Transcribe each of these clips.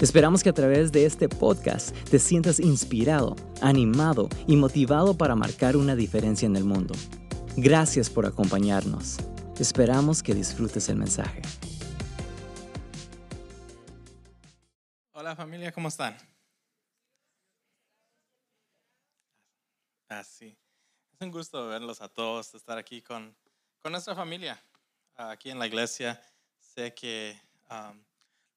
Esperamos que a través de este podcast te sientas inspirado, animado y motivado para marcar una diferencia en el mundo. Gracias por acompañarnos. Esperamos que disfrutes el mensaje. Hola familia, ¿cómo están? Así. Es un gusto verlos a todos, estar aquí con, con nuestra familia, aquí en la iglesia. Sé que um,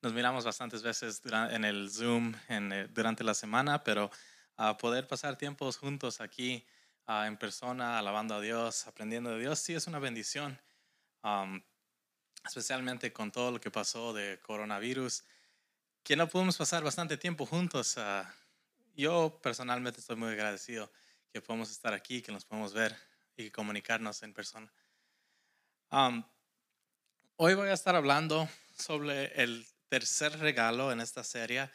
nos miramos bastantes veces en el Zoom en, durante la semana, pero a poder pasar tiempos juntos aquí en persona, alabando a Dios, aprendiendo de Dios, sí es una bendición, especialmente con todo lo que pasó de coronavirus, que no pudimos pasar bastante tiempo juntos. yo personalmente estoy muy agradecido que podemos estar aquí, que nos podemos ver y comunicarnos en persona. hoy voy a estar hablando sobre el tercer regalo en esta serie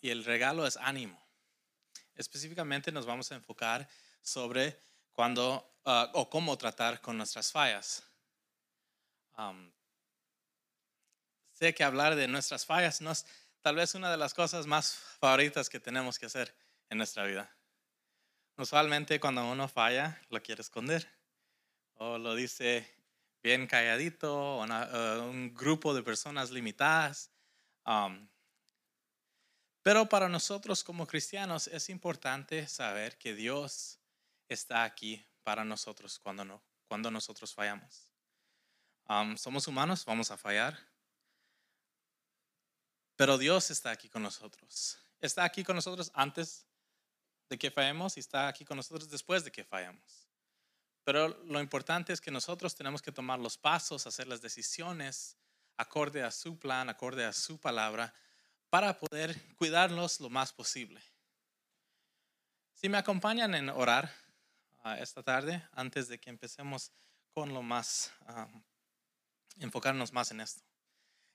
y el regalo es ánimo. Específicamente nos vamos a enfocar sobre cuando uh, o cómo tratar con nuestras fallas. Sé que hablar de nuestras fallas no es tal vez una de las cosas más favoritas que tenemos que hacer en nuestra vida. Usualmente cuando uno falla lo quiere esconder o lo dice bien calladito, eh, un grupo de personas limitadas. Pero para nosotros como cristianos es importante saber que Dios está aquí para nosotros cuando, no, cuando nosotros fallamos. Somos humanos, vamos a fallar. Pero Dios está aquí con nosotros. Está aquí con nosotros antes de que fallemos y está aquí con nosotros después de que fallamos. Pero lo importante es que nosotros tenemos que tomar los pasos, hacer las decisiones acorde a su plan, acorde a su palabra, para poder cuidarnos lo más posible. Si me acompañan en orar ah, esta tarde, antes de que empecemos con lo más, enfocarnos más en esto.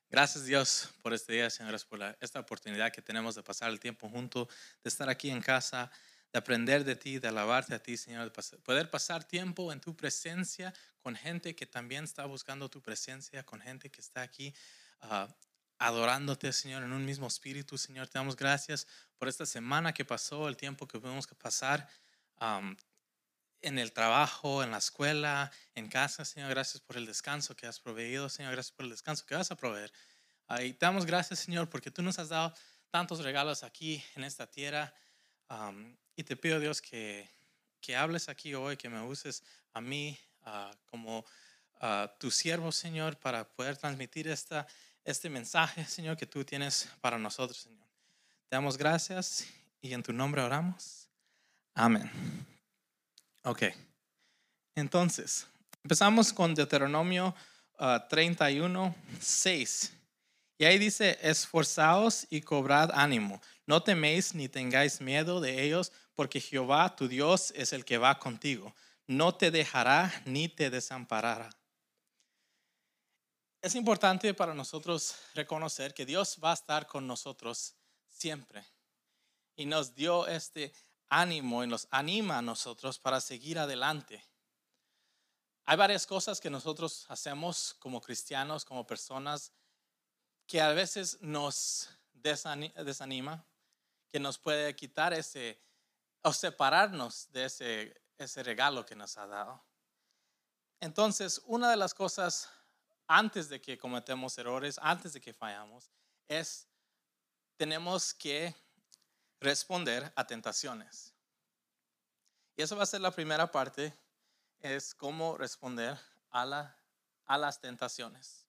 Gracias Dios por este día, señores, por esta oportunidad que tenemos de pasar el tiempo juntos, de estar aquí en casa de aprender de ti, de alabarte a ti, Señor, de poder pasar tiempo en tu presencia con gente que también está buscando tu presencia, con gente que está aquí ah, adorándote, Señor, en un mismo espíritu, Señor. Te damos gracias por esta semana que pasó, el tiempo que pudimos pasar en el trabajo, en la escuela, en casa, Señor. Gracias por el descanso que has proveído, Señor. Gracias por el descanso que vas a proveer. Ah, y te damos gracias, Señor, porque tú nos has dado tantos regalos aquí en esta tierra. Y te pido, Dios, que, que hables aquí hoy, que me uses a mí ah, como ah, tu siervo, Señor, para poder transmitir esta, este mensaje, Señor, que tú tienes para nosotros, Señor. Te damos gracias y en tu nombre oramos. Amén. Ok. Entonces, empezamos con Deuteronomio 31, ah, 6. Y ahí dice, esforzaos y cobrad ánimo. No teméis ni tengáis miedo de ellos, porque Jehová tu Dios es el que va contigo. No te dejará ni te desamparará. Es importante para nosotros reconocer que Dios va a estar con nosotros siempre. Y nos dio este ánimo y nos anima a nosotros para seguir adelante. Hay varias cosas que nosotros hacemos como cristianos, como personas, que a veces nos desanima, que nos puede quitar ese o separarnos de ese, ese regalo que nos ha dado. Entonces, una de las cosas antes de que cometemos errores, antes de que fallamos, es tenemos que responder a tentaciones. Y eso va a ser la primera parte, es cómo responder a, la, a las tentaciones.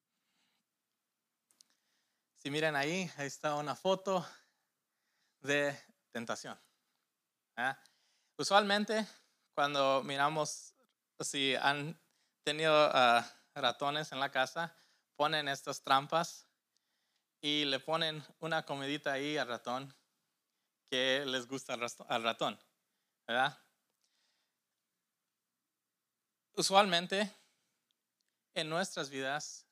Si miren ahí, ahí está una foto de tentación. ¿ah? Usualmente, cuando miramos si han tenido ah, ratones en la casa, ponen estas trampas y le ponen una comidita ahí al ratón que les gusta al ratón, ¿verdad? usualmente en nuestras vidas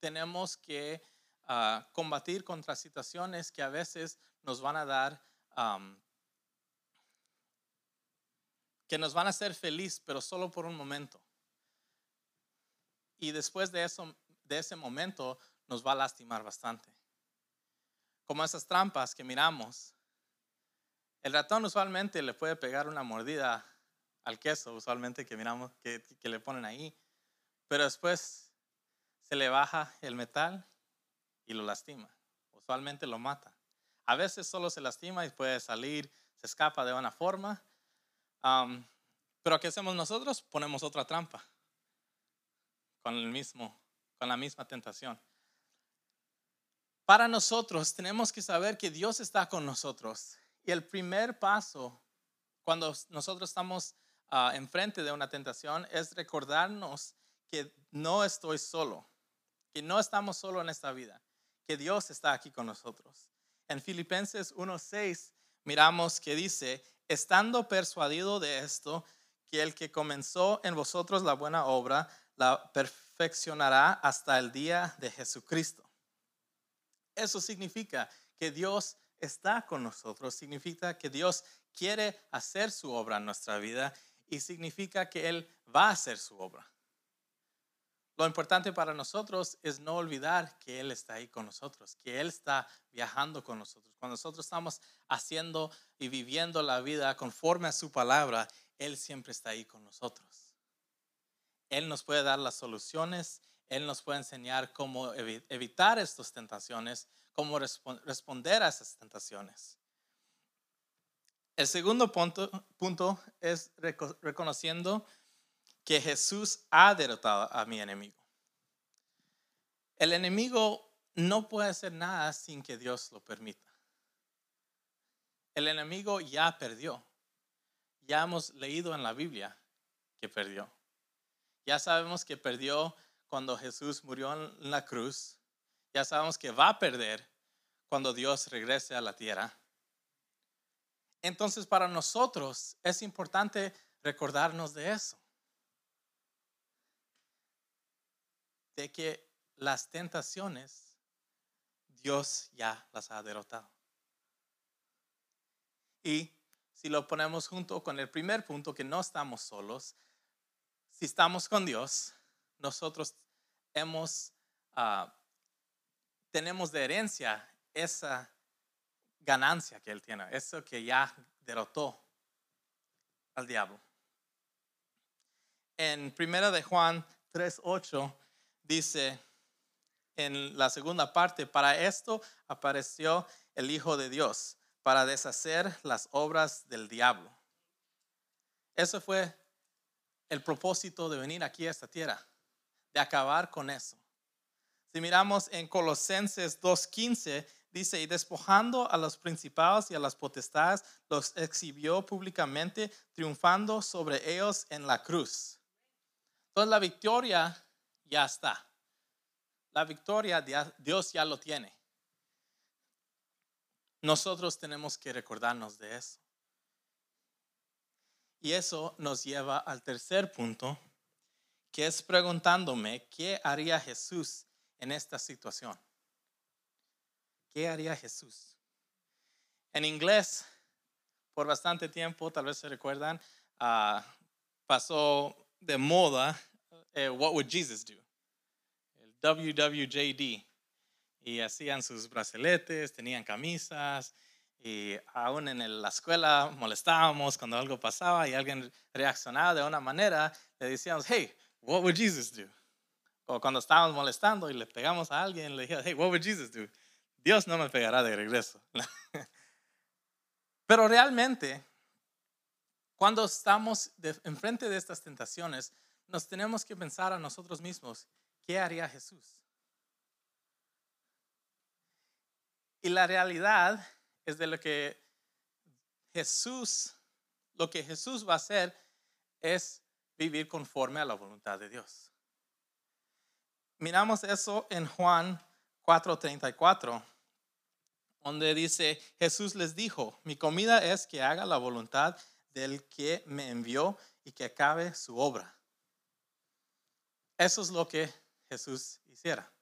tenemos que ah, combatir contra situaciones que a veces nos van a dar, que nos van a hacer feliz, pero solo por un momento. Y después de, eso, de ese momento nos va a lastimar bastante. Como esas trampas que miramos. El ratón usualmente le puede pegar una mordida al queso, usualmente que miramos, que, que le ponen ahí. Pero después se le baja el metal y lo lastima. Usualmente lo mata. A veces solo se lastima y puede salir, se escapa de una forma. pero ¿qué hacemos nosotros? Ponemos otra trampa con el mismo, con la misma tentación. Para nosotros tenemos que saber que Dios está con nosotros. Y el primer paso cuando nosotros estamos uh, enfrente de una tentación es recordarnos que no estoy solo, que no estamos solo en esta vida, que Dios está aquí con nosotros. En Filipenses 1.6 miramos que dice, estando persuadido de esto, que el que comenzó en vosotros la buena obra, la perfeccionará hasta el día de Jesucristo. Eso significa que Dios está con nosotros, significa que Dios quiere hacer su obra en nuestra vida y significa que Él va a hacer su obra. Lo importante para nosotros es no olvidar que Él está ahí con nosotros, que Él está viajando con nosotros. Cuando nosotros estamos haciendo y viviendo la vida conforme a su palabra, Él siempre está ahí con nosotros. Él nos puede dar las soluciones, Él nos puede enseñar cómo evitar estas tentaciones, cómo responder a esas tentaciones. El segundo punto, punto es reconociendo que Jesús ha derrotado a mi enemigo. El enemigo no puede hacer nada sin que Dios lo permita. El enemigo ya perdió. Ya hemos leído en la Biblia que perdió. Ya sabemos que perdió cuando Jesús murió en la cruz. Ya sabemos que va a perder cuando Dios regrese a la tierra. Entonces para nosotros es importante recordarnos de eso. De que las tentaciones Dios ya las ha derrotado. Y si lo ponemos junto con el primer punto, que no estamos solos, si estamos con Dios, nosotros hemos, ah, tenemos de herencia esa ganancia que Él tiene, eso que ya derrotó al diablo. En primera de Juan 3.8 dice en la segunda parte, para esto apareció el Hijo de Dios, para deshacer las obras del diablo. Eso fue el propósito de venir aquí a esta tierra, de acabar con eso. Si miramos en Colosenses 2.15, dice, y despojando a los principados y a las potestades, los exhibió públicamente, triunfando sobre ellos en la cruz. Entonces la victoria ya está. La victoria Dios ya lo tiene. Nosotros tenemos que recordarnos de eso. Y eso nos lleva al tercer punto, que es preguntándome qué haría Jesús en esta situación. ¿Qué haría Jesús? En inglés, por bastante tiempo, tal vez se recuerdan, ah, pasó de moda, eh, What would Jesus do? WWJD. Y hacían sus braceletes, tenían camisas, y aún en la escuela molestábamos cuando algo pasaba y alguien reaccionaba de una manera, le decíamos, hey, what would Jesus do? O cuando estábamos molestando y le pegamos a alguien, le decíamos, hey, what would Jesus do? Dios no me pegará de regreso. Pero realmente, cuando estamos enfrente de estas tentaciones, nos tenemos que pensar a nosotros mismos, ¿qué haría Jesús? Y la realidad es de lo que Jesús, lo que Jesús va a hacer es vivir conforme a la voluntad de Dios. Miramos eso en Juan 4:34, donde dice, Jesús les dijo, mi comida es que haga la voluntad del que me envió y que acabe su obra. Eso es lo que Jesús hiciera.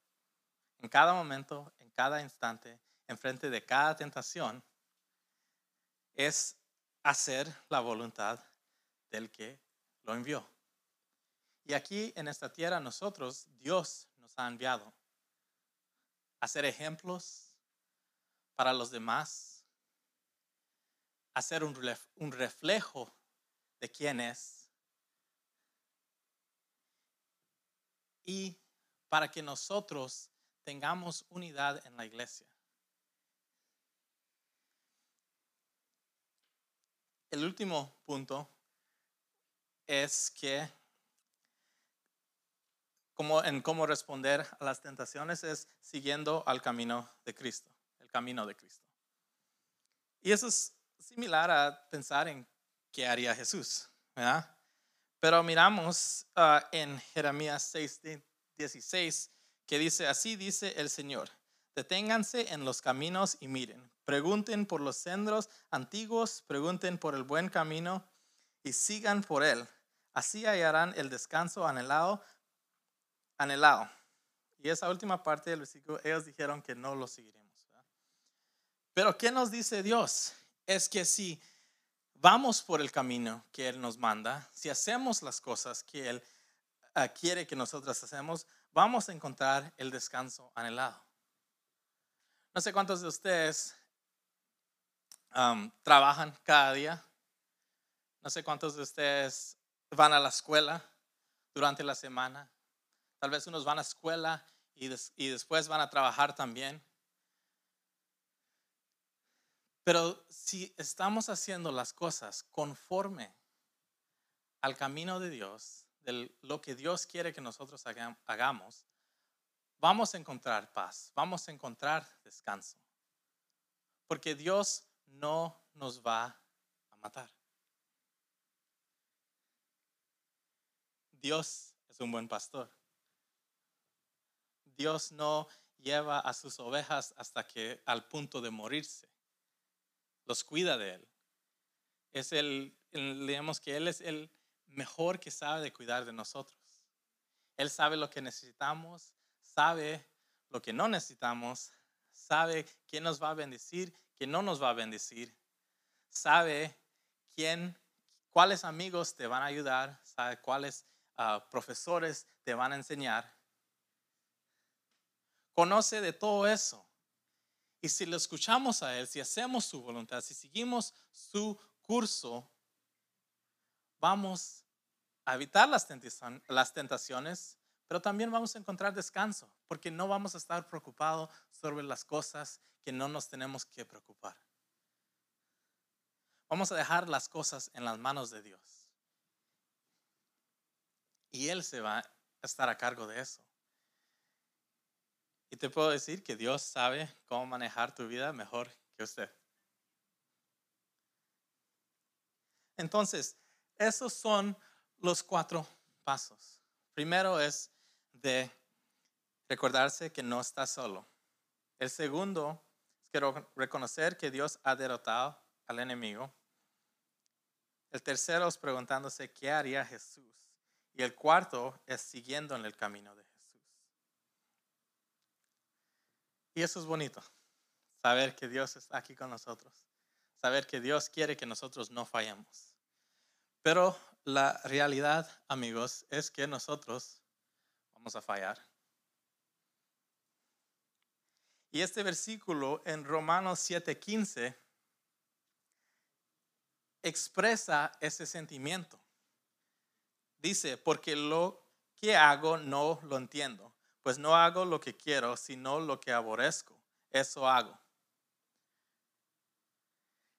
En cada momento, en cada instante, enfrente de cada tentación, es hacer la voluntad del que lo envió. Y aquí en esta tierra nosotros, Dios nos ha enviado a ser ejemplos para los demás, a ser un, reflejo de quién es y para que nosotros tengamos unidad en la iglesia. El último punto es que como en cómo responder a las tentaciones es siguiendo al camino de Cristo, el camino de Cristo. Y eso es similar a pensar en qué haría Jesús, ¿verdad? Pero miramos ah, en Jeremías 6, 16 que dice, así dice el Señor, deténganse en los caminos y miren, pregunten por los senderos antiguos, pregunten por el buen camino y sigan por él. Así hallarán el descanso anhelado, anhelado. Y esa última parte del versículo, ellos dijeron que no lo seguiremos. Pero ¿qué nos dice Dios? Es que si vamos por el camino que Él nos manda, si hacemos las cosas que Él ah, quiere que nosotros hacemos, vamos a encontrar el descanso anhelado. No sé cuántos de ustedes trabajan cada día. No sé cuántos de ustedes van a la escuela durante la semana. Tal vez unos van a escuela y después van a trabajar también. Pero si estamos haciendo las cosas conforme al camino de Dios, de lo que Dios quiere que nosotros hagamos, vamos a encontrar paz, vamos a encontrar descanso. Porque Dios no nos va a matar. Dios es un buen pastor. Dios no lleva a sus ovejas hasta que al punto de morirse. Los cuida de él. Es el, leemos que él es el mejor que sabe de cuidar de nosotros. Él sabe lo que necesitamos, sabe lo que no necesitamos, sabe quién nos va a bendecir, quién no nos va a bendecir, sabe quién, cuáles amigos te van a ayudar, sabe cuáles ah, profesores te van a enseñar. Conoce de todo eso. Y si lo escuchamos a Él, si hacemos su voluntad, si seguimos su curso, vamos a evitar las tentaciones, pero también vamos a encontrar descanso, porque no vamos a estar preocupados sobre las cosas que no nos tenemos que preocupar. Vamos a dejar las cosas en las manos de Dios. Y Él se va a estar a cargo de eso. Y te puedo decir que Dios sabe cómo manejar tu vida mejor que usted. Entonces, esos son los cuatro pasos. Primero es de recordarse que no está solo. El segundo es reconocer que Dios ha derrotado al enemigo. El tercero es preguntándose qué haría Jesús. Y el cuarto es siguiendo en el camino de Jesús. Y eso es bonito, saber que Dios está aquí con nosotros, saber que Dios quiere que nosotros no fallemos. Pero la realidad, amigos, es que nosotros vamos a fallar. Y este versículo en Romanos 7:15 expresa ese sentimiento. Dice, porque lo que hago no lo entiendo, pues no hago lo que quiero, sino lo que aborrezco. Eso hago.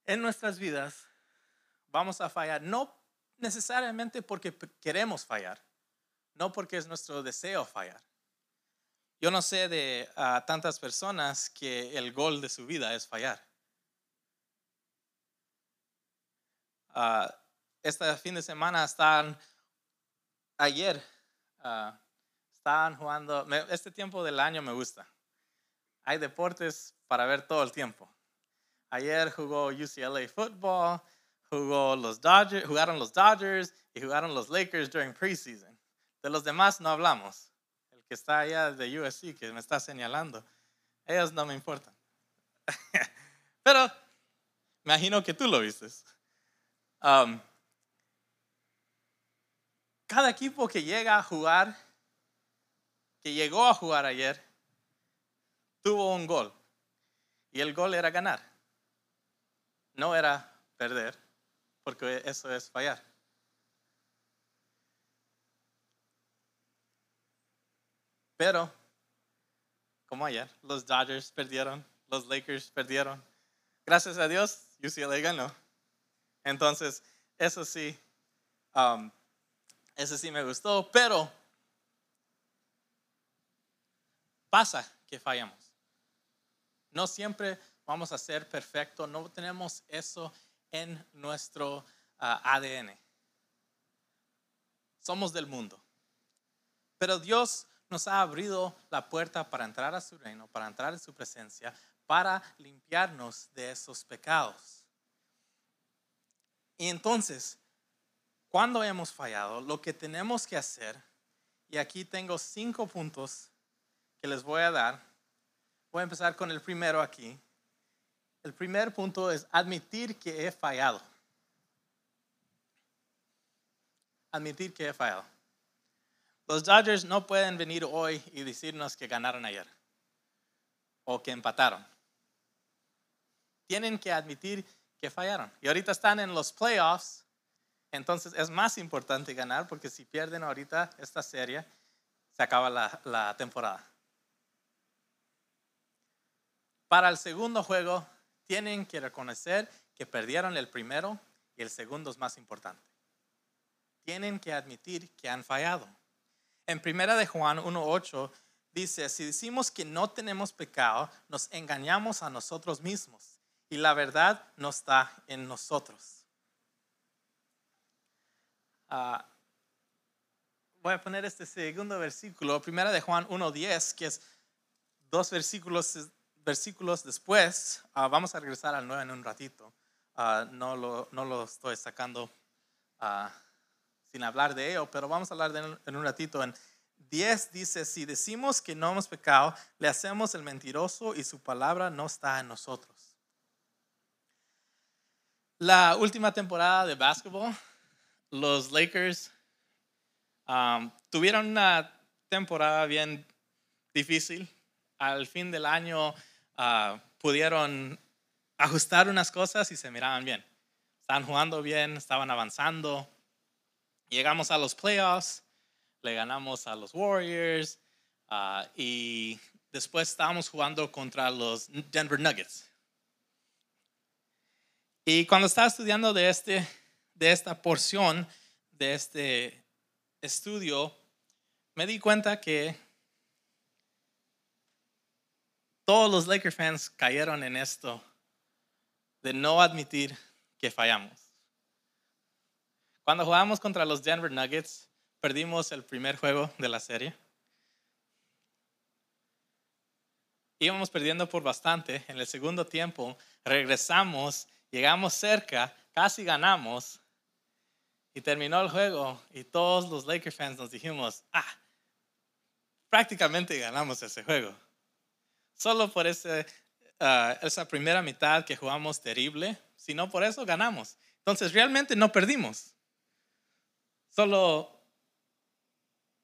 En nuestras vidas vamos a fallar, no necesariamente porque queremos fallar, no porque es nuestro deseo fallar. Yo no sé de tantas personas que el gol de su vida es fallar. Uh, este fin de semana están, ayer, uh, estaban jugando, este tiempo del año me gusta. Hay deportes para ver todo el tiempo. Ayer jugó UCLA Football, jugó los Dodgers, jugaron los Dodgers y jugaron los Lakers during preseason. De los demás no hablamos. El que está allá de USC, que me está señalando, ellos no me importan. Pero me imagino que tú lo viste. Um, cada equipo que llega a jugar, que llegó a jugar ayer, tuvo un gol. Y el gol era ganar. No era perder, porque eso es fallar. Pero, como ayer, los Dodgers perdieron, los Lakers perdieron. Gracias a Dios, UCLA ganó. Entonces, eso sí, um, eso sí me gustó, pero pasa que fallamos. No siempre vamos a ser perfectos, no tenemos eso en nuestro ah, ADN. Somos del mundo. Pero Dios nos ha abrido la puerta para entrar a su reino, para entrar en su presencia, para limpiarnos de esos pecados. Y entonces, cuando hemos fallado, lo que tenemos que hacer, y aquí tengo cinco puntos que les voy a dar, voy a empezar con el primero aquí. El primer punto es admitir que he fallado. Admitir que he fallado. Los Dodgers no pueden venir hoy y decirnos que ganaron ayer o que empataron. Tienen que admitir que fallaron. Y ahorita están en los playoffs, entonces es más importante ganar porque si pierden ahorita esta serie, se acaba la, la temporada. Para el segundo juego, tienen que reconocer que perdieron el primero y el segundo es más importante. Tienen que admitir que han fallado. En primera de Juan 1.8 dice, si decimos que no tenemos pecado, nos engañamos a nosotros mismos y la verdad no está en nosotros. Ah, voy a poner este segundo versículo, primera de Juan 1.10, que es dos versículos, versículos después. Ah, vamos a regresar al 9 en un ratito. Ah, no, lo, no, lo, estoy sacando sin hablar de ello, pero vamos a hablar de en un ratito. En 10 dice, si decimos que no hemos pecado, le hacemos el mentiroso y su palabra no está en nosotros. La última temporada de básquetbol, los Lakers um, tuvieron una temporada bien difícil. Al fin del año uh, pudieron ajustar unas cosas y se miraban bien. Estaban jugando bien, estaban avanzando. Llegamos a los playoffs, le ganamos a los Warriors ah, y después estábamos jugando contra los Denver Nuggets. Y cuando estaba estudiando de, este, de esta porción de este estudio, me di cuenta que todos los Lakers fans cayeron en esto de no admitir que fallamos. Cuando jugamos contra los Denver Nuggets, perdimos el primer juego de la serie. Íbamos perdiendo por bastante. En el segundo tiempo regresamos, llegamos cerca, casi ganamos y terminó el juego y todos los Lakers fans nos dijimos, ah, prácticamente ganamos ese juego. Solo por ah, esa primera mitad que jugamos terrible, si no por eso ganamos. Entonces realmente no perdimos. Solo,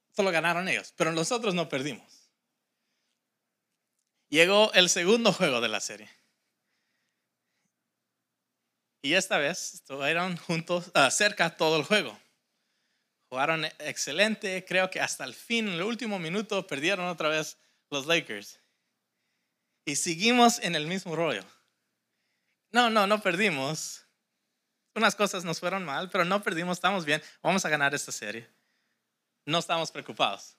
solo ganaron ellos, pero nosotros no perdimos. Llegó el segundo juego de la serie. Y esta vez estuvieron juntos, uh, cerca todo el juego. Jugaron excelente, creo que hasta el fin, en el último minuto, perdieron otra vez los Lakers. Y seguimos en el mismo rollo. No, no, no perdimos unas cosas nos fueron mal, pero no perdimos, estamos bien, vamos a ganar esta serie. No estamos preocupados.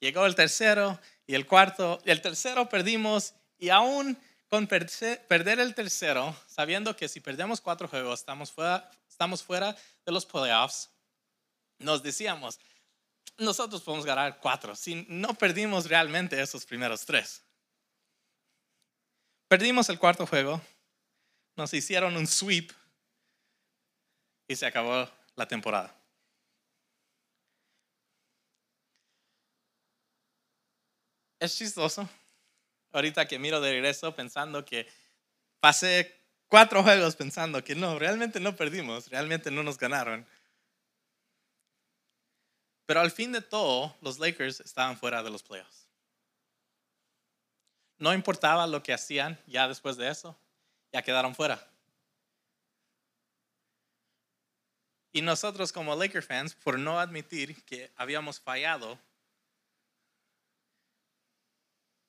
Llegó el tercero y el cuarto, el tercero perdimos y aún con perder el tercero, sabiendo que si perdemos cuatro juegos estamos fuera, estamos fuera de los playoffs, nos decíamos, nosotros podemos ganar cuatro, si no perdimos realmente esos primeros tres. Perdimos el cuarto juego, nos hicieron un sweep y se acabó la temporada. Es chistoso. Ahorita que miro de regreso pensando que pasé cuatro juegos pensando que no, realmente no perdimos, realmente no nos ganaron. Pero al fin de todo, los Lakers estaban fuera de los playoffs. No importaba lo que hacían ya después de eso, ya quedaron fuera. Y nosotros como Lakers fans, por no admitir que habíamos fallado,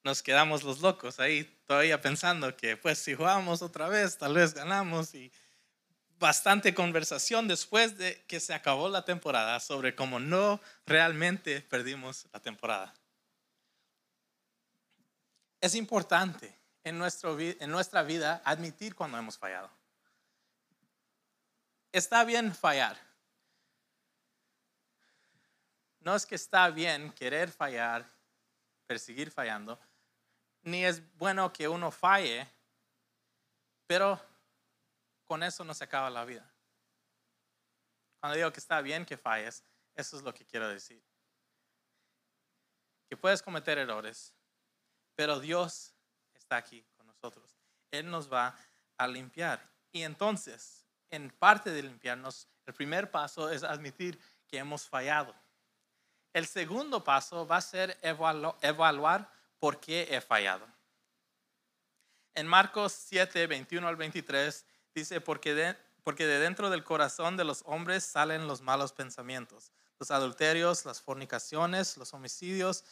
nos quedamos los locos ahí todavía pensando que pues si jugamos otra vez, tal vez ganamos y bastante conversación después de que se acabó la temporada sobre cómo no realmente perdimos la temporada. Es importante en, nuestra vida admitir cuando hemos fallado. Está bien fallar. No es que está bien querer fallar, perseguir fallando, ni es bueno que uno falle, pero con eso no se acaba la vida. Cuando digo que está bien que falles, eso es lo que quiero decir. Que puedes cometer errores, pero Dios está aquí con nosotros. Él nos va a limpiar. Y entonces, en parte de limpiarnos, el primer paso es admitir que hemos fallado. El segundo paso va a ser evaluar por qué he fallado. En Marcos 7, 21 al 23 Dice, porque de, porque de dentro del corazón de los hombres salen los malos pensamientos, los adulterios, las fornicaciones, los homicidios,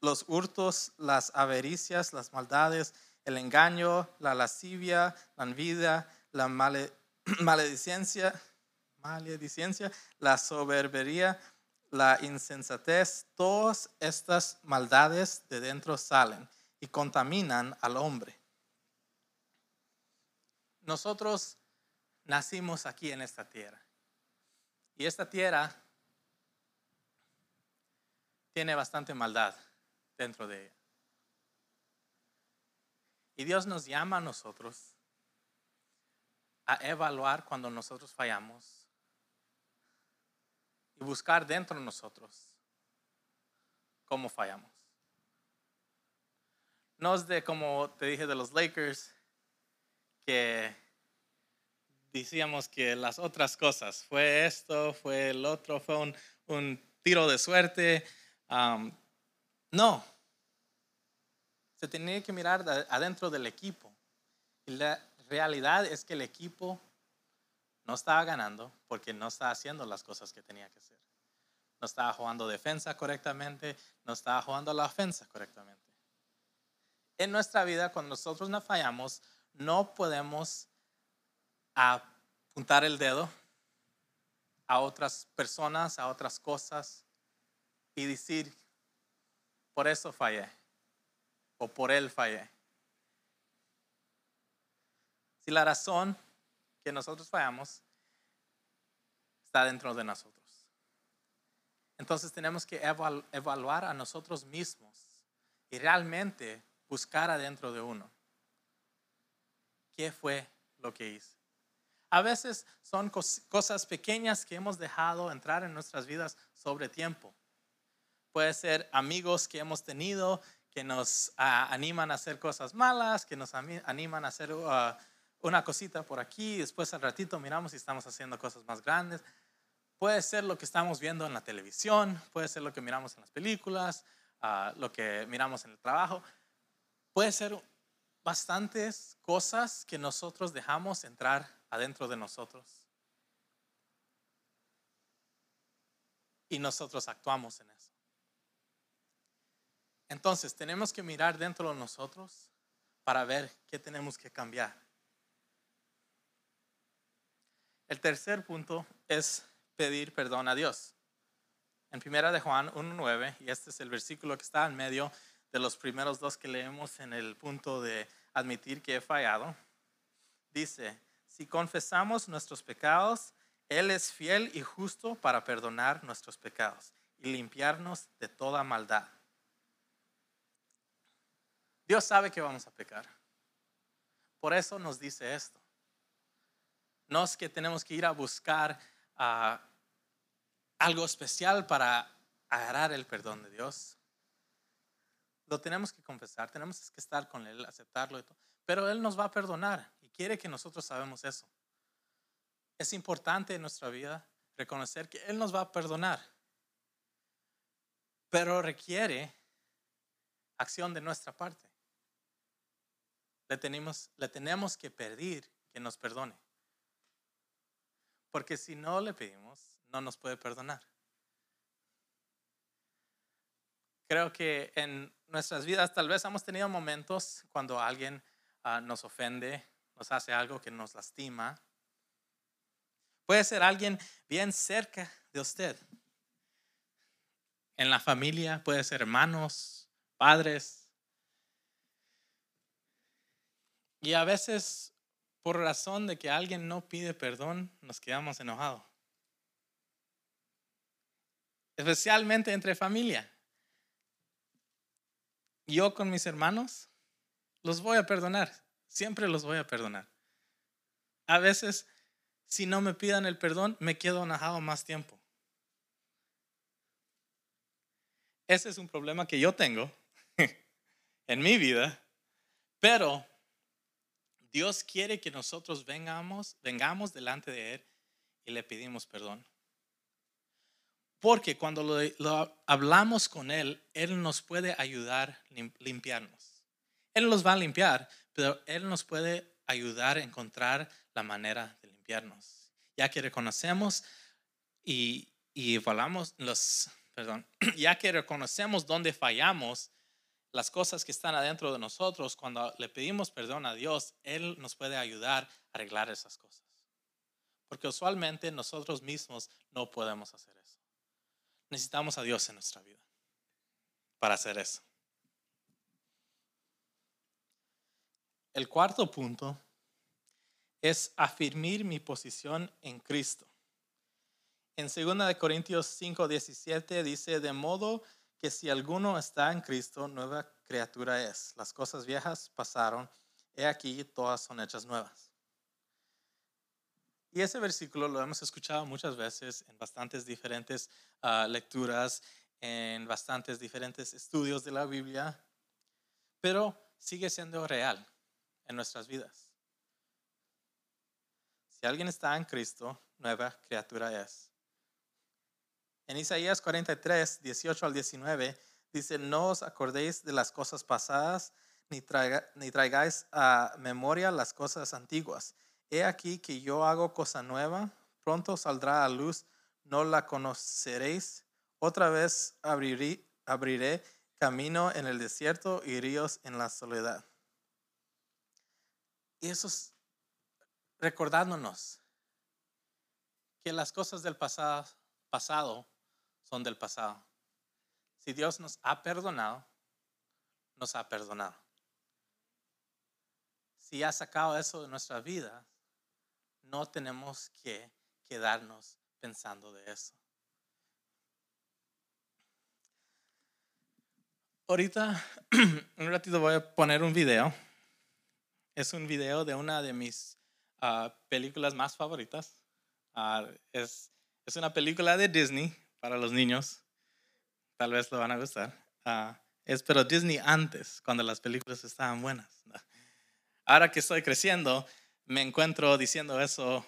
los hurtos, las avaricias, las maldades, el engaño, la lascivia, la envidia, la maledicencia, maledicencia, la soberbería, la insensatez, todas estas maldades de dentro salen y contaminan al hombre. Nosotros nacimos aquí en esta tierra. Y esta tierra tiene bastante maldad dentro de ella. Y Dios nos llama a nosotros a evaluar cuando nosotros fallamos y buscar dentro de nosotros cómo fallamos. No es de como te dije de los Lakers, que decíamos que las otras cosas, fue esto, fue el otro, fue un, tiro de suerte. No, se tenía que mirar adentro del equipo. Y la realidad es que el equipo no estaba ganando porque no estaba haciendo las cosas que tenía que hacer. No estaba jugando defensa correctamente, no estaba jugando la ofensa correctamente. En nuestra vida, cuando nosotros no fallamos, no podemos apuntar el dedo a otras personas, a otras cosas y decir, por eso fallé o por él fallé. Si la razón que nosotros fallamos está dentro de nosotros. Entonces tenemos que evaluar a nosotros mismos y realmente buscar adentro de uno. ¿Qué fue lo que hice? A veces son cosas pequeñas que hemos dejado entrar en nuestras vidas sobre tiempo. Puede ser amigos que hemos tenido que nos ah, animan a hacer cosas malas, que nos animan a hacer ah, una cosita por aquí, después al ratito miramos y estamos haciendo cosas más grandes. Puede ser lo que estamos viendo en la televisión, puede ser lo que miramos en las películas, ah, lo que miramos en el trabajo. Puede ser bastantes cosas que nosotros dejamos entrar adentro de nosotros. Y nosotros actuamos en eso. Entonces, tenemos que mirar dentro de nosotros para ver qué tenemos que cambiar. El tercer punto es pedir perdón a Dios. En primera de Juan 1.9, y este es el versículo que está en medio, de los primeros dos que leemos en el punto de admitir que he fallado, dice, si confesamos nuestros pecados, Él es fiel y justo para perdonar nuestros pecados y limpiarnos de toda maldad. Dios sabe que vamos a pecar. Por eso nos dice esto. No es que tenemos que ir a buscar ah, algo especial para agarrar el perdón de Dios. lo tenemos que confesar, tenemos que estar con Él, aceptarlo, y todo, pero Él nos va a perdonar y quiere que nosotros sabemos eso. Es importante en nuestra vida reconocer que Él nos va a perdonar, pero requiere acción de nuestra parte. Le tenemos, le tenemos que pedir que nos perdone. Porque si no le pedimos, no nos puede perdonar. Creo que en nuestras vidas tal vez hemos tenido momentos cuando alguien ah, nos ofende, nos hace algo que nos lastima. Puede ser alguien bien cerca de usted. En la familia, puede ser hermanos, padres. Y a veces, por razón de que alguien no pide perdón, nos quedamos enojados. Especialmente entre familia yo con mis hermanos, los voy a perdonar. Siempre los voy a perdonar. A veces, si no me pidan el perdón, me quedo enojado más tiempo. Ese es un problema que yo tengo en mi vida, pero Dios quiere que nosotros vengamos, vengamos delante de Él y le pedimos perdón. Porque cuando hablamos con Él, Él nos puede ayudar a limpiarnos. Él nos va a limpiar, pero Él nos puede ayudar a encontrar la manera de limpiarnos. Ya que reconocemos y, y los, perdón, ya que reconocemos dónde fallamos, las cosas que están adentro de nosotros, cuando le pedimos perdón a Dios, Él nos puede ayudar a arreglar esas cosas. Porque usualmente nosotros mismos no podemos hacer eso. Necesitamos a Dios en nuestra vida para hacer eso. El cuarto punto es afirmar mi posición en Cristo. En 2 Corintios 5, 17 dice, de modo que si alguno está en Cristo, nueva criatura es. Las cosas viejas pasaron, he aquí, todas son hechas nuevas. Y ese versículo lo hemos escuchado muchas veces en bastantes diferentes ah, lecturas, en bastantes diferentes estudios de la Biblia, pero sigue siendo real en nuestras vidas. Si alguien está en Cristo, nueva criatura es. En Isaías 43, 18 al 19, dice, no os acordéis de las cosas pasadas, ni, ni traigáis a memoria las cosas antiguas He aquí que yo hago cosa nueva, pronto saldrá a luz, no la conoceréis. Otra vez abriré, abriré camino en el desierto y ríos en la soledad. Y eso es recordándonos que las cosas del pasado, pasado son del pasado. Si Dios nos ha perdonado, nos ha perdonado. Si ha sacado eso de nuestra vida, no tenemos que quedarnos pensando de eso. Ahorita, un ratito voy a poner un video. Es un video de una de mis ah, películas más favoritas. Ah, es, es, una película de Disney para los niños. Tal vez lo van a gustar. Uh, es pero Disney antes, cuando las películas estaban buenas. Ahora que estoy creciendo, me encuentro diciendo eso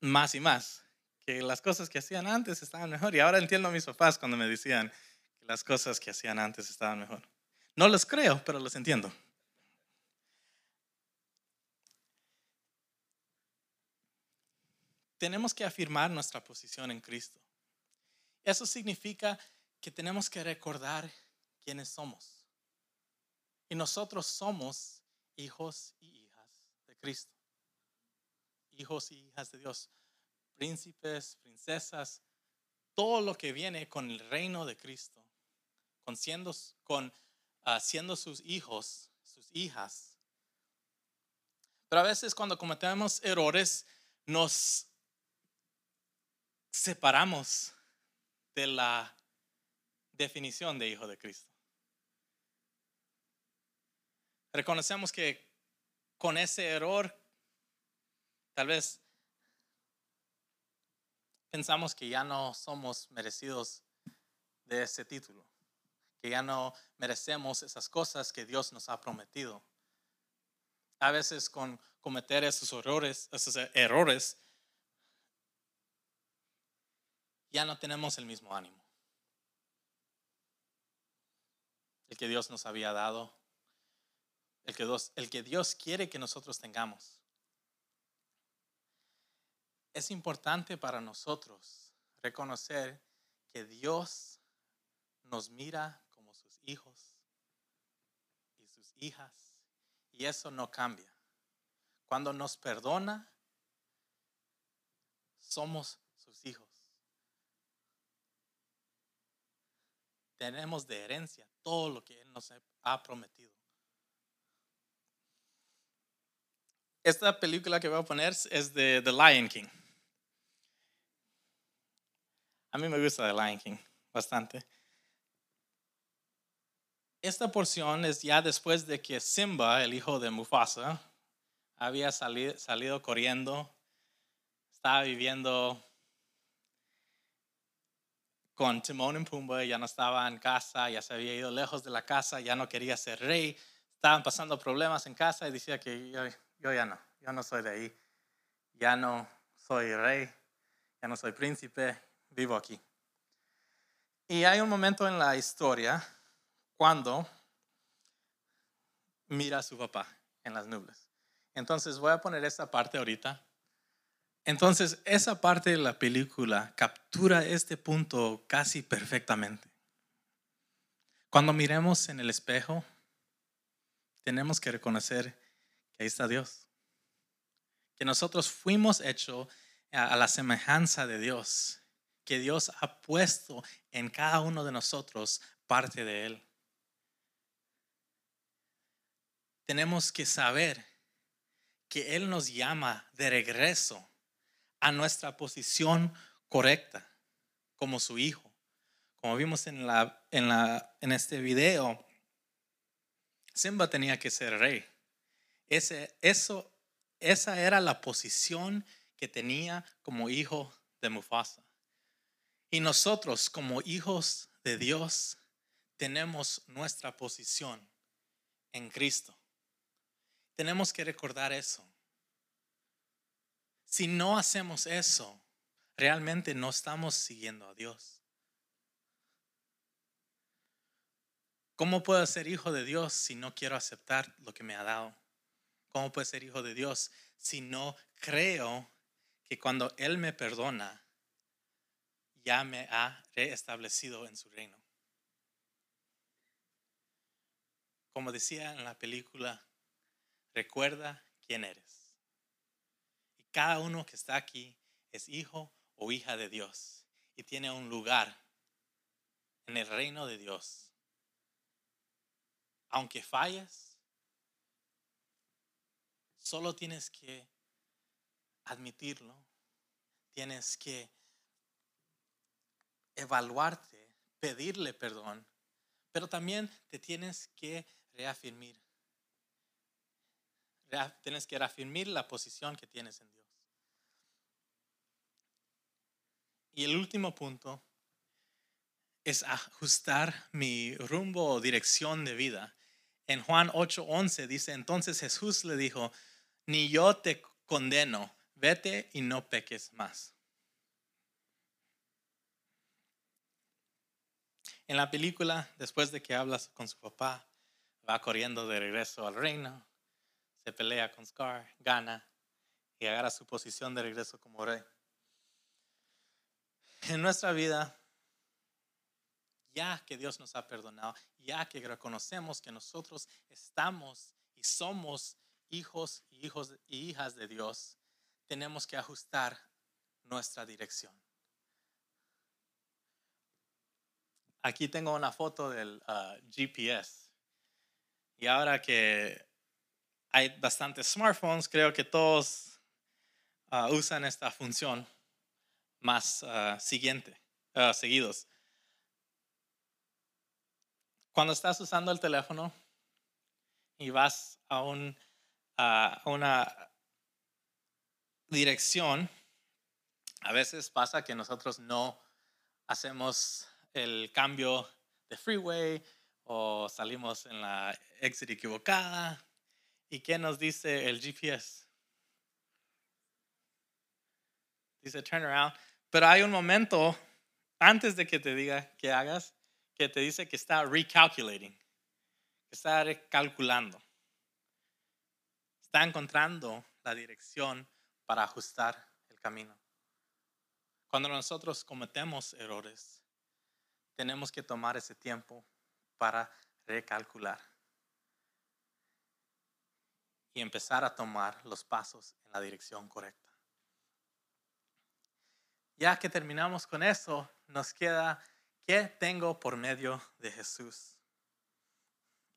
más y más, que las cosas que hacían antes estaban mejor. Y ahora entiendo a mis papás cuando me decían que las cosas que hacían antes estaban mejor. No los creo, pero los entiendo. Tenemos que afirmar nuestra posición en Cristo. Eso significa que tenemos que recordar quiénes somos. Y nosotros somos hijos y hijas de Cristo hijos y hijas de Dios, príncipes, princesas, todo lo que viene con el reino de Cristo, con siendo, con, ah, siendo sus hijos, sus hijas. Pero a veces cuando cometemos errores, nos separamos de la definición de hijo de Cristo. Reconocemos que con ese error Tal vez pensamos que ya no somos merecidos de ese título, que ya no merecemos esas cosas que Dios nos ha prometido. A veces con cometer esos errores, esos errores, ya no tenemos el mismo ánimo. El que Dios nos había dado, el que Dios, el que Dios quiere que nosotros tengamos. Es importante para nosotros reconocer que Dios nos mira como sus hijos y sus hijas y eso no cambia. Cuando nos perdona, somos sus hijos. Tenemos de herencia todo lo que Él nos ha prometido. Esta película que voy a poner es de The Lion King. A mí me gusta The Lion King bastante. Esta porción es ya después de que Simba, el hijo de Mufasa, había salido, corriendo, estaba viviendo con Timón y Pumba, ya no estaba en casa, ya se había ido lejos de la casa, ya no quería ser rey, estaban pasando problemas en casa y decía que yo, yo ya no, yo no soy de ahí, ya no soy rey, ya no soy príncipe, vivo aquí. Y hay un momento en la historia cuando mira a su papá en las nubes. Entonces voy a poner esta parte ahorita. Entonces esa parte de la película captura este punto casi perfectamente. Cuando miremos en el espejo, tenemos que reconocer que ahí está Dios. Que nosotros fuimos hechos a la semejanza de Dios. Que Dios ha puesto en cada uno de nosotros parte de Él. Tenemos que saber que Él nos llama de regreso a nuestra posición correcta como su hijo. Como vimos en, la, en, la, en este video, Simba tenía que ser rey. Ese, eso, esa era la posición que tenía como hijo de Mufasa. Y nosotros como hijos de Dios tenemos nuestra posición en Cristo. Tenemos que recordar eso. Si no hacemos eso, realmente no estamos siguiendo a Dios. ¿Cómo puedo ser hijo de Dios si no quiero aceptar lo que me ha dado? ¿Cómo puedo ser hijo de Dios si no creo que cuando Él me perdona, ya me ha reestablecido en su reino? Como decía en la película Recuerda quién eres. Cada uno que está aquí es hijo o hija de Dios y tiene un lugar en el reino de Dios. Aunque falles, solo tienes que admitirlo, tienes que evaluarte, pedirle perdón, pero también te tienes que reafirmar tienes que reafirmar la posición que tienes en Dios. Y el último punto es ajustar mi rumbo o dirección de vida. En Juan 8:11 dice, entonces Jesús le dijo, ni yo te condeno, vete y no peques más. En la película, después de que hablas con su papá, va corriendo de regreso al reino se pelea con Scar, gana y agarra su posición de regreso como rey. En nuestra vida, ya que Dios nos ha perdonado, ya que reconocemos que nosotros estamos y somos hijos y hijos y hijas de Dios, tenemos que ajustar nuestra dirección. Aquí tengo una foto del ah, GPS. Y ahora que hay bastantes smartphones, creo que todos ah, usan esta función más ah, siguiente, ah, seguidos. Cuando estás usando el teléfono y vas a, un, a una dirección, a veces pasa que nosotros no hacemos el cambio de freeway o salimos en la exit equivocada. ¿Y qué nos dice el GPS? Dice turn around. Pero hay un momento antes de que te diga que hagas que te dice que está recalculating, está recalculando. Está encontrando la dirección para ajustar el camino. Cuando nosotros cometemos errores, tenemos que tomar ese tiempo para recalcular y empezar a tomar los pasos en la dirección correcta. Ya que terminamos con eso, nos queda qué tengo por medio de Jesús.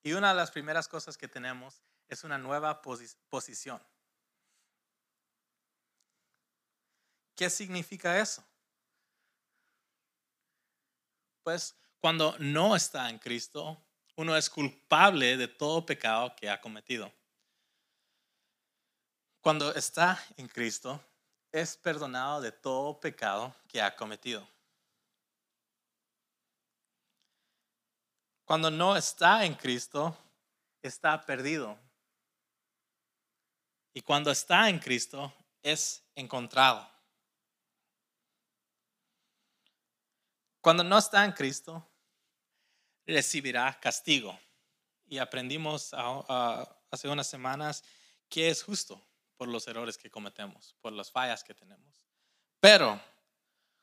Y una de las primeras cosas que tenemos es una nueva posición. ¿Qué significa eso? Pues cuando no está en Cristo, uno es culpable de todo pecado que ha cometido. Cuando está en Cristo, es perdonado de todo pecado que ha cometido. Cuando no está en Cristo, está perdido. Y cuando está en Cristo, es encontrado. Cuando no está en Cristo, recibirá castigo. Y aprendimos hace unas semanas que es justo por los errores que cometemos, por las fallas que tenemos. Pero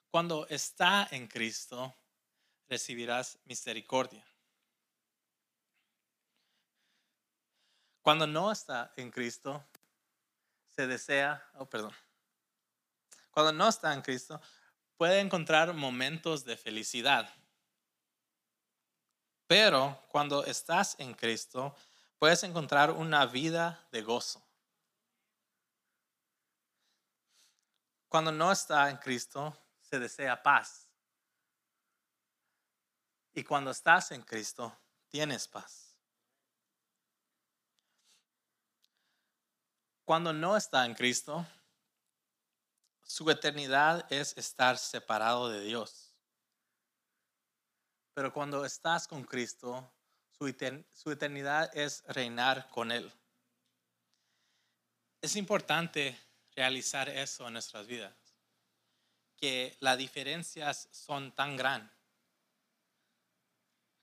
cuando está en Cristo, recibirás misericordia. Cuando no está en Cristo, se desea, oh perdón, cuando no está en Cristo, puede encontrar momentos de felicidad. Pero cuando estás en Cristo, puedes encontrar una vida de gozo. Cuando no está en Cristo, se desea paz. Y cuando estás en Cristo, tienes paz. Cuando no está en Cristo, su eternidad es estar separado de Dios. Pero cuando estás con Cristo, su, eternidad es reinar con Él. Es importante realizar eso en nuestras vidas, que las diferencias son tan grandes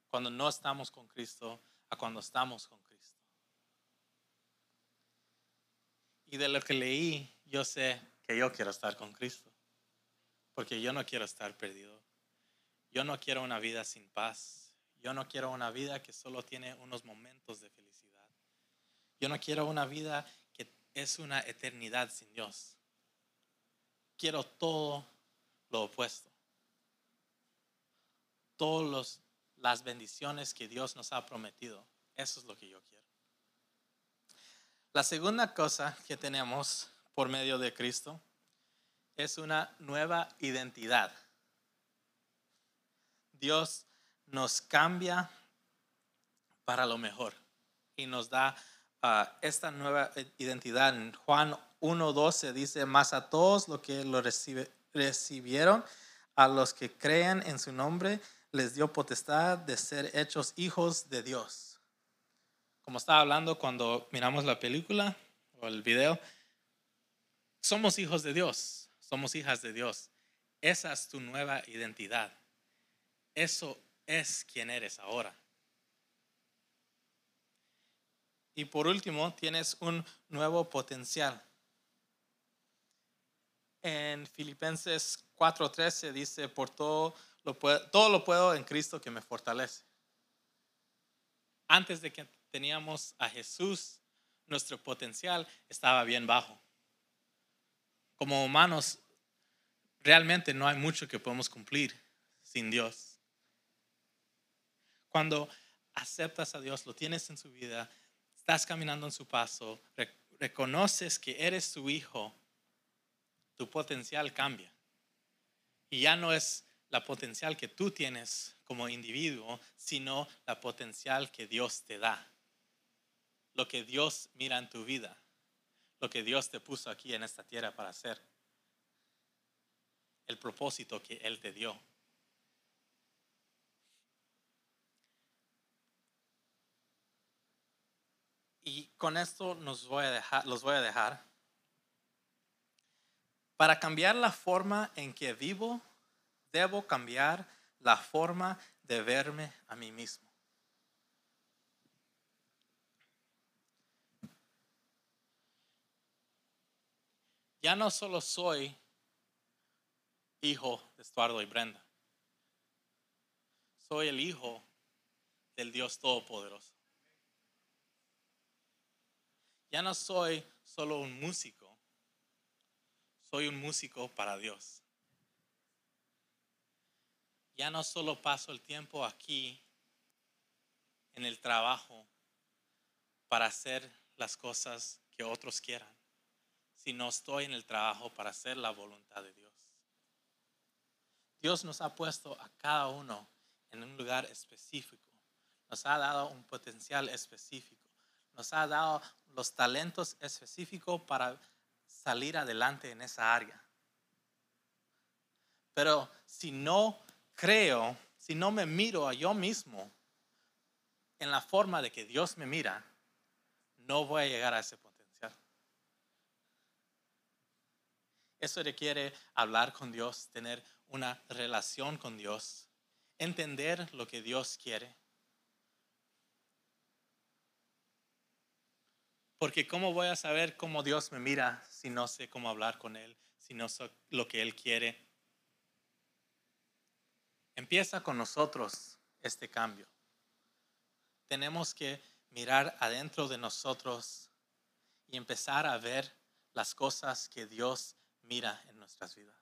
cuando no estamos con Cristo a cuando estamos con Cristo. Y de lo que leí, yo sé que yo quiero estar con Cristo. Porque yo no quiero estar perdido. Yo no quiero una vida sin paz. Yo no quiero una vida que solo tiene unos momentos de felicidad. Yo no quiero una vida es una eternidad sin Dios. Quiero todo lo opuesto. Todas las bendiciones que Dios nos ha prometido. Eso es lo que yo quiero. La segunda cosa que tenemos por medio de Cristo es una nueva identidad. Dios nos cambia para lo mejor y nos da esta nueva identidad. En Juan 1.12 dice, más a todos los que lo recibieron, a los que creen en su nombre, les dio potestad de ser hechos hijos de Dios. Como estaba hablando cuando miramos la película o el video, somos hijos de Dios, somos hijas de Dios. Esa es tu nueva identidad. Eso es quien eres ahora. Y por último, tienes un nuevo potencial. En Filipenses 4:13 dice, por todo lo, puedo, todo lo puedo en Cristo que me fortalece. Antes de que teníamos a Jesús, nuestro potencial estaba bien bajo como humanos, realmente no hay mucho que podemos cumplir sin Dios. Cuando aceptas a Dios, lo tienes en su vida, estás caminando en su paso, reconoces que eres su hijo, tu potencial cambia. Y ya no es la potencial que tú tienes como individuo, sino la potencial que Dios te da. Lo que Dios mira en tu vida lo que Dios te puso aquí en esta tierra para hacer. El propósito que Él te dio. Con esto nos voy a dejar, los voy a dejar. Para cambiar la forma en que vivo, debo cambiar la forma de verme a mí mismo. Ya no solo soy hijo de Estuardo y Brenda, soy el hijo del Dios Todopoderoso. Ya no soy solo un músico, soy un músico para Dios. Ya no solo paso el tiempo aquí en el trabajo para hacer las cosas que otros quieran, sino estoy en el trabajo para hacer la voluntad de Dios. Dios nos ha puesto a cada uno en un lugar específico. Nos ha dado un potencial específico. Nos ha dado los talentos específicos para salir adelante en esa área. Pero si no creo, si no me miro a yo mismo en la forma de que Dios me mira, no voy a llegar a ese potencial. Eso requiere hablar con Dios, tener una relación con Dios, entender lo que Dios quiere. Porque ¿cómo voy a saber cómo Dios me mira si no sé cómo hablar con Él, si no sé lo que Él quiere? Empieza con nosotros este cambio. Tenemos que mirar adentro de nosotros y empezar a ver las cosas que Dios mira en nuestras vidas.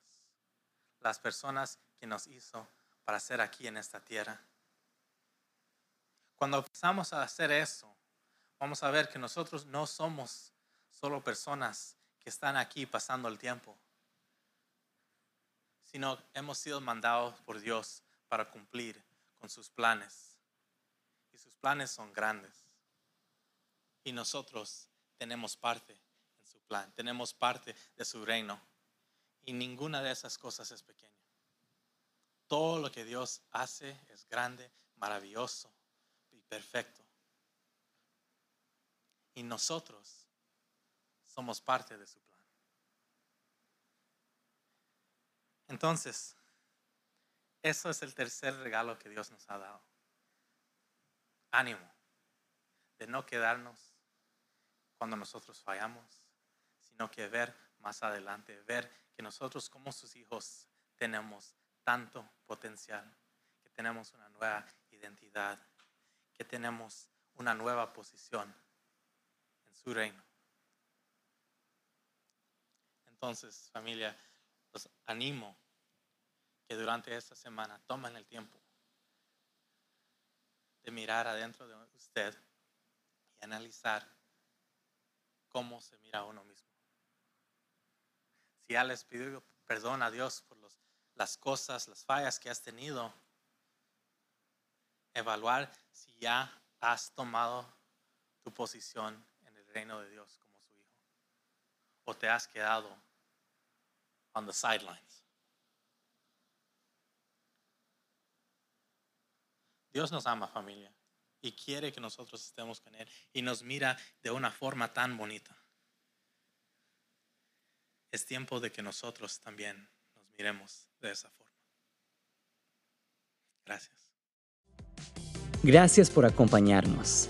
Las personas que nos hizo para ser aquí en esta tierra. Cuando empezamos a hacer eso, vamos a ver que nosotros no somos solo personas que están aquí pasando el tiempo, sino hemos sido mandados por Dios para cumplir con sus planes. Y sus planes son grandes. Y nosotros tenemos parte en su plan, tenemos parte de su reino. Y ninguna de esas cosas es pequeña. Todo lo que Dios hace es grande, maravilloso y perfecto. Y nosotros somos parte de su plan. Entonces, eso es el tercer regalo que Dios nos ha dado. Ánimo de no quedarnos cuando nosotros fallamos, sino que ver más adelante, ver que nosotros como sus hijos tenemos tanto potencial, que tenemos una nueva identidad, que tenemos una nueva posición su reino. Entonces, familia, los animo que durante esta semana tomen el tiempo de mirar adentro de usted y analizar cómo se mira uno mismo. Si ya les pidió perdón a Dios por los las cosas, las fallas que has tenido. Evaluar si ya has tomado tu posición reino de Dios como su hijo. O te has quedado on the sidelines. Dios nos ama familia y quiere que nosotros estemos con Él y nos mira de una forma tan bonita. Es tiempo de que nosotros también nos miremos de esa forma. Gracias. Gracias por acompañarnos.